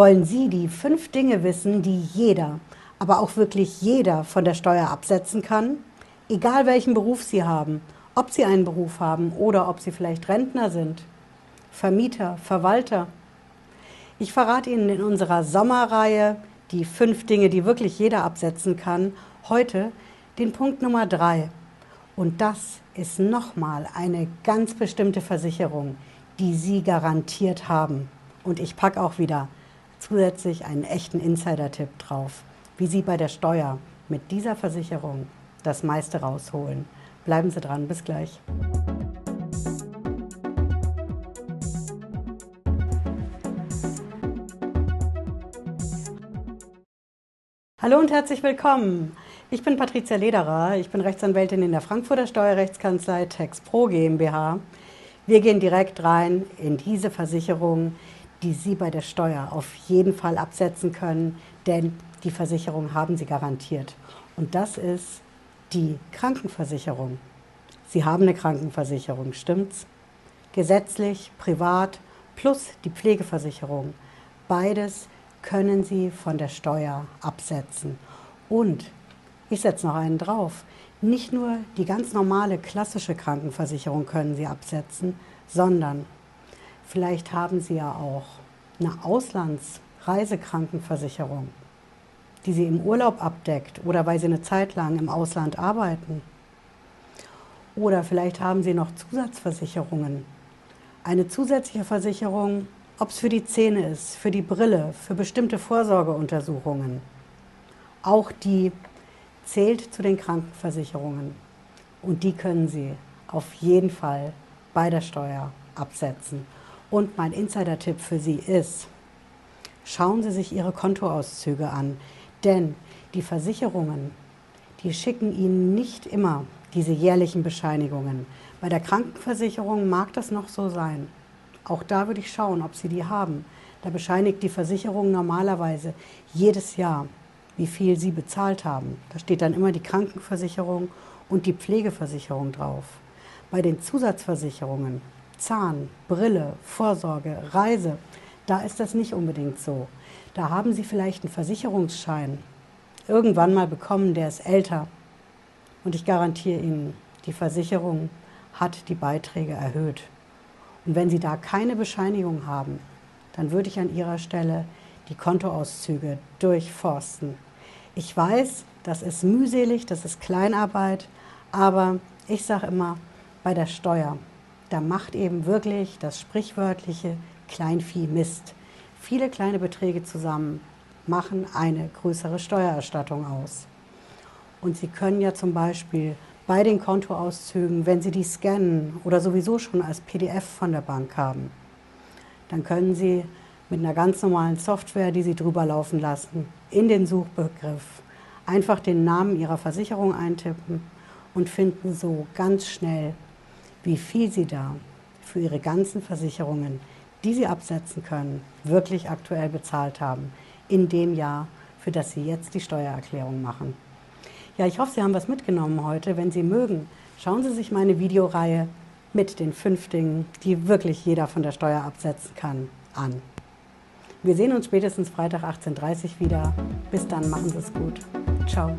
Wollen Sie die fünf Dinge wissen, die jeder, aber auch wirklich jeder von der Steuer absetzen kann? Egal welchen Beruf Sie haben, ob Sie einen Beruf haben oder ob Sie vielleicht Rentner sind, Vermieter, Verwalter. Ich verrate Ihnen in unserer Sommerreihe die fünf Dinge, die wirklich jeder absetzen kann, heute den Punkt Nummer drei. Und das ist nochmal eine ganz bestimmte Versicherung, die Sie garantiert haben. Und ich packe auch wieder zusätzlich einen echten Insider-Tipp drauf, wie Sie bei der Steuer mit dieser Versicherung das meiste rausholen. Bleiben Sie dran, bis gleich. Hallo und herzlich willkommen. Ich bin Patricia Lederer, ich bin Rechtsanwältin in der Frankfurter Steuerrechtskanzlei TexPro GmbH. Wir gehen direkt rein in diese Versicherung, die Sie bei der Steuer auf jeden Fall absetzen können, denn die Versicherung haben Sie garantiert. Und das ist die Krankenversicherung. Sie haben eine Krankenversicherung, stimmt's? Gesetzlich, privat plus die Pflegeversicherung. Beides können Sie von der Steuer absetzen. Und ich setze noch einen drauf. Nicht nur die ganz normale klassische Krankenversicherung können Sie absetzen, sondern Vielleicht haben Sie ja auch eine Auslandsreisekrankenversicherung, die Sie im Urlaub abdeckt oder weil Sie eine Zeit lang im Ausland arbeiten. Oder vielleicht haben Sie noch Zusatzversicherungen. Eine zusätzliche Versicherung, ob es für die Zähne ist, für die Brille, für bestimmte Vorsorgeuntersuchungen. Auch die zählt zu den Krankenversicherungen. Und die können Sie auf jeden Fall bei der Steuer absetzen. Und mein Insider-Tipp für Sie ist, schauen Sie sich Ihre Kontoauszüge an, denn die Versicherungen, die schicken Ihnen nicht immer diese jährlichen Bescheinigungen. Bei der Krankenversicherung mag das noch so sein. Auch da würde ich schauen, ob Sie die haben. Da bescheinigt die Versicherung normalerweise jedes Jahr, wie viel Sie bezahlt haben. Da steht dann immer die Krankenversicherung und die Pflegeversicherung drauf. Bei den Zusatzversicherungen Zahn, Brille, Vorsorge, Reise, da ist das nicht unbedingt so. Da haben Sie vielleicht einen Versicherungsschein irgendwann mal bekommen, der ist älter. Und ich garantiere Ihnen, die Versicherung hat die Beiträge erhöht. Und wenn Sie da keine Bescheinigung haben, dann würde ich an Ihrer Stelle die Kontoauszüge durchforsten. Ich weiß, das ist mühselig, das ist Kleinarbeit, aber ich sage immer, bei der Steuer, da macht eben wirklich das sprichwörtliche Kleinvieh Mist. Viele kleine Beträge zusammen machen eine größere Steuererstattung aus. Und Sie können ja zum Beispiel bei den Kontoauszügen, wenn Sie die scannen oder sowieso schon als PDF von der Bank haben, dann können Sie mit einer ganz normalen Software, die Sie drüber laufen lassen, in den Suchbegriff einfach den Namen Ihrer Versicherung eintippen und finden so ganz schnell wie viel Sie da für Ihre ganzen Versicherungen, die Sie absetzen können, wirklich aktuell bezahlt haben in dem Jahr, für das Sie jetzt die Steuererklärung machen. Ja, ich hoffe, Sie haben was mitgenommen heute. Wenn Sie mögen, schauen Sie sich meine Videoreihe mit den fünf Dingen, die wirklich jeder von der Steuer absetzen kann, an. Wir sehen uns spätestens Freitag 18.30 Uhr wieder. Bis dann, machen Sie es gut. Ciao.